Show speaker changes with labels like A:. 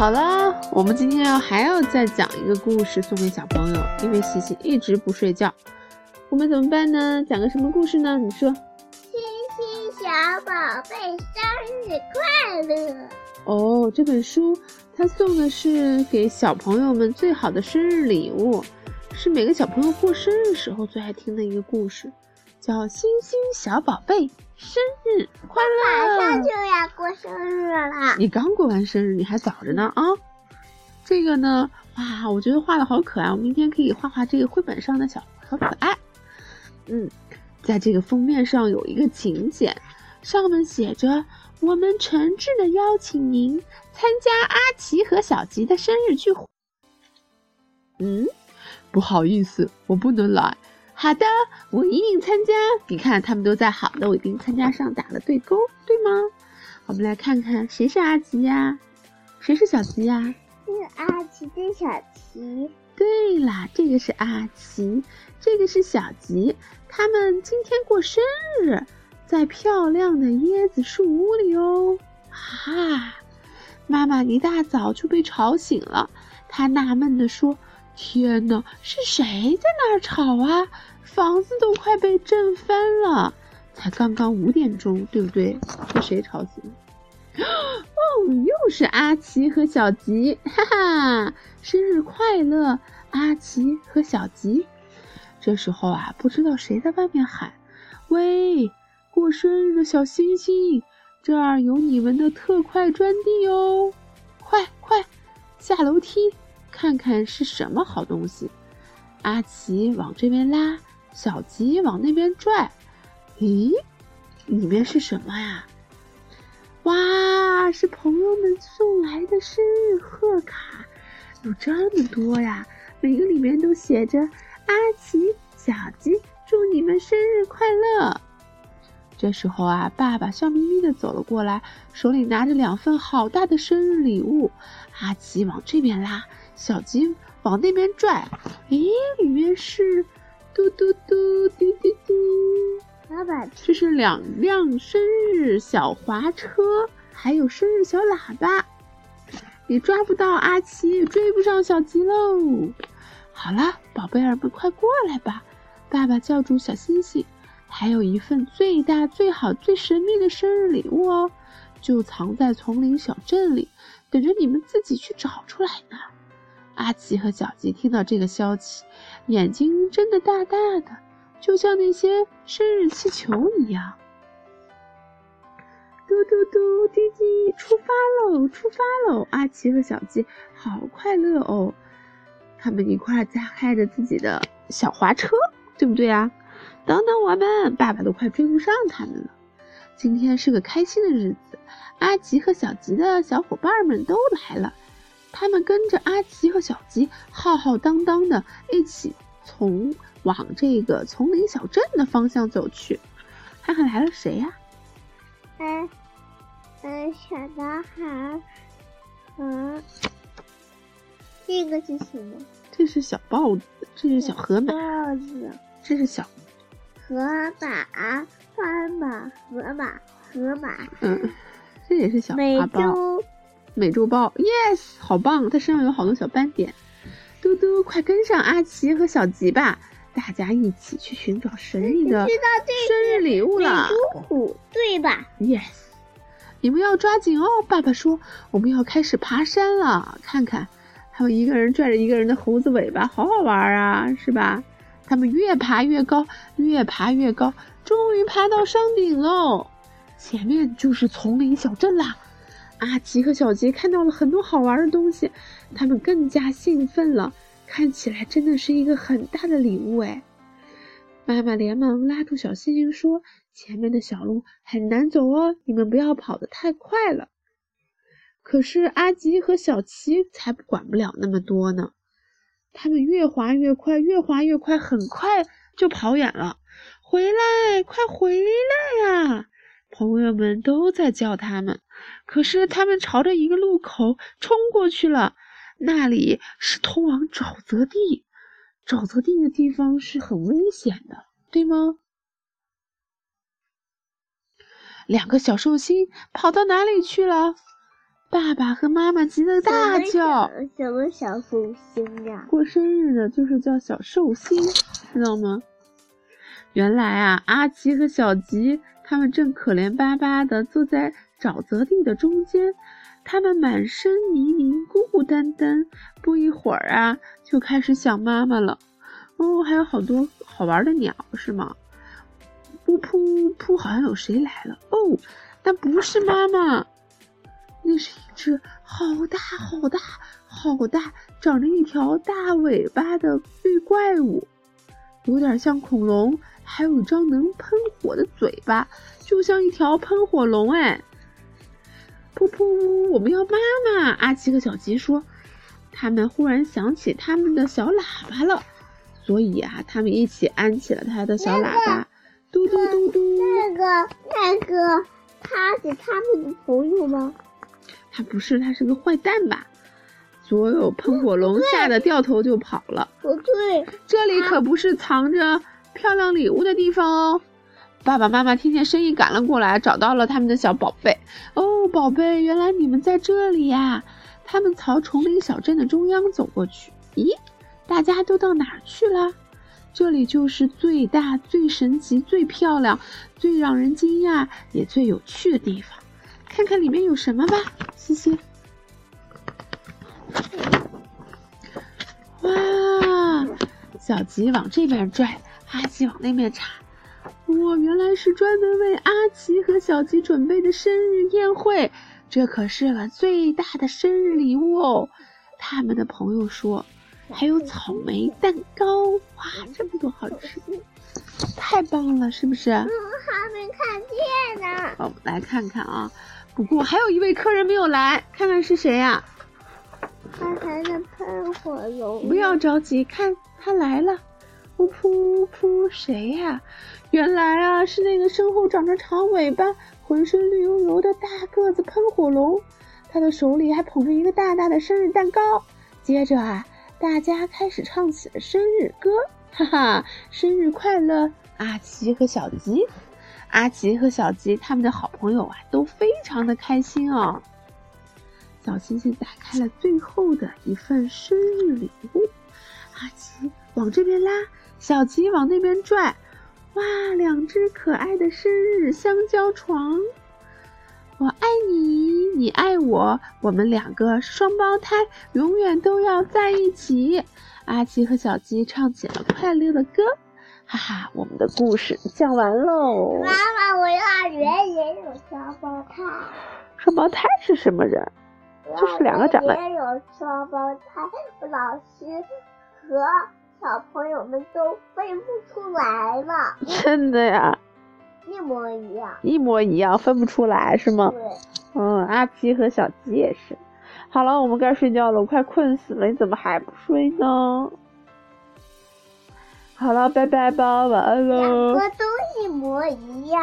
A: 好了，我们今天要还要再讲一个故事送给小朋友，因为西西一直不睡觉，我们怎么办呢？讲个什么故事呢？你说。
B: 星星小宝贝生日快乐！
A: 哦，这本书它送的是给小朋友们最好的生日礼物，是每个小朋友过生日时候最爱听的一个故事，叫《星星小宝贝生日快乐》。
B: 马上就要过生日了，
A: 你刚过完生日，你还早着呢啊！这个呢，哇，我觉得画的好可爱，我明天可以画画这个绘本上的小小可爱。嗯，在这个封面上有一个请柬，上面写着：“我们诚挚的邀请您参加阿奇和小吉的生日聚会。”嗯，不好意思，我不能来。好的，我一定参加。你看，他们都在好的，我一定参加上打了对勾，对吗？我们来看看谁是阿吉呀，谁是小吉呀？
B: 这是阿吉跟小奇。
A: 对啦，这个是阿奇，这个是小吉，他们今天过生日，在漂亮的椰子树屋里哦。哈，妈妈一大早就被吵醒了，她纳闷地说：“天哪，是谁在那儿吵啊？房子都快被震翻了。才刚刚五点钟，对不对？是谁吵醒？” 哦，又是阿奇和小吉，哈哈，生日快乐，阿奇和小吉。这时候啊，不知道谁在外面喊：“喂，过生日的小星星，这儿有你们的特快专递哦，快快下楼梯看看是什么好东西。”阿奇往这边拉，小鸡往那边拽。咦，里面是什么呀？哇，是朋友们送来的生日贺卡，有这么多呀！每个里面都写着“阿奇、小鸡，祝你们生日快乐”。这时候啊，爸爸笑眯眯的走了过来，手里拿着两份好大的生日礼物。阿奇往这边拉，小鸡往那边拽。咦，里面是嘟嘟嘟滴滴滴。
B: 爸爸，
A: 这是两辆生日小滑车，还有生日小喇叭。你抓不到阿奇，追不上小吉喽。好了，宝贝儿们，快过来吧！爸爸叫住小星星，还有一份最大、最好、最神秘的生日礼物哦，就藏在丛林小镇里，等着你们自己去找出来呢。阿奇和小吉听到这个消息，眼睛睁得大大的。就像那些生日气球一样，嘟嘟嘟，滴滴，出发喽，出发喽！阿奇和小鸡好快乐哦，他们一块加开着自己的小滑车，对不对啊？等等我们，爸爸都快追不上他们了。今天是个开心的日子，阿奇和小吉的小伙伴们都来了，他们跟着阿奇和小吉浩浩荡荡的一起从。往这个丛林小镇的方向走去，看看来了谁呀？
B: 嗯嗯，小男孩。嗯，这个是什么？
A: 这是小豹子，这是小河马。
B: 豹子，
A: 这是小
B: 河马，斑马，河马，河马。
A: 嗯，这也是小
B: 美
A: 洲，美洲豹。Yes，好棒！它身上有好多小斑点。嘟嘟，快跟上阿奇和小吉吧！大家一起去寻找神秘的生日礼物了，
B: 美虎对吧
A: ？Yes，你们要抓紧哦！爸爸说我们要开始爬山了，看看，还有一个人拽着一个人的猴子尾巴，好好玩啊，是吧？他们越爬越高，越爬越高，终于爬到山顶喽！前面就是丛林小镇啦。阿奇和小杰看到了很多好玩的东西，他们更加兴奋了。看起来真的是一个很大的礼物哎！妈妈连忙拉住小星星说：“前面的小路很难走哦，你们不要跑得太快了。”可是阿吉和小琪才不管不了那么多呢，他们越滑越快，越滑越快，很快就跑远了。回来，快回来呀！朋友们都在叫他们，可是他们朝着一个路口冲过去了。那里是通往沼泽地，沼泽地的地方是很危险的，对吗？两个小寿星跑到哪里去了？爸爸和妈妈急得大叫：“
B: 什么小寿星呀？
A: 过生日的就是叫小寿星，知道吗？”原来啊，阿奇和小吉他们正可怜巴巴地坐在沼泽地的中间，他们满身泥泞，孤孤单单。不一会儿啊，就开始想妈妈了。哦，还有好多好玩的鸟，是吗？噗噗噗，好像有谁来了哦，但不是妈妈，那是一只好大好大好大，长着一条大尾巴的绿怪物，有点像恐龙，还有一张能喷火的嘴巴，就像一条喷火龙。哎，噗噗，我们要妈妈！阿奇和小吉说，他们忽然想起他们的小喇叭了，所以啊，他们一起按起了他的小喇叭。嘟嘟嘟嘟，
B: 那个那个，他是他们的朋友吗？
A: 他不是，他是个坏蛋吧？所有喷火龙吓得掉头就跑了。
B: 不对，
A: 这里可不是藏着漂亮礼物的地方哦。爸爸妈妈听见声音赶了过来，找到了他们的小宝贝。哦，宝贝，原来你们在这里呀！他们朝丛林小镇的中央走过去。咦，大家都到哪儿去了？这里就是最大、最神奇、最漂亮、最让人惊讶也最有趣的地方，看看里面有什么吧，西西。哇，小吉往这边拽，阿吉往那边插。哇，原来是专门为阿奇和小吉准备的生日宴会，这可是个最大的生日礼物哦。他们的朋友说。还有草莓蛋糕，哇，这么多好吃的，太棒了，是不是？
B: 嗯，还没看见呢。
A: 我们来看看啊。不过还有一位客人没有来，看看是谁呀？
B: 他还在喷火龙。
A: 不要着急，看他来了。噗噗噗，谁呀？原来啊，是那个身后长着长尾巴、浑身绿油油的大个子喷火龙。他的手里还捧着一个大大的生日蛋糕。接着啊。大家开始唱起了生日歌，哈哈，生日快乐，阿奇和小吉。阿奇和小吉他们的好朋友啊，都非常的开心哦。小星星打开了最后的一份生日礼物，阿奇往这边拉，小鸡往那边拽，哇，两只可爱的生日香蕉床。我爱你，你爱我，我们两个双胞胎，永远都要在一起。阿奇和小鸡唱起了快乐的歌，哈哈，我们的故事讲完喽。
B: 妈妈，我幼儿园也有双胞胎。
A: 双胞胎是什么人？就是两个长得。
B: 也有双胞胎，老师和小朋友们都分不出来了。
A: 真的呀。
B: 一模一样，
A: 一模一样，分不出来是吗？
B: 对。
A: 嗯，阿皮和小鸡也是。好了，我们该睡觉了，我快困死了，你怎么还不睡呢？好了，拜拜吧，晚安喽。
B: 两个都一模一样。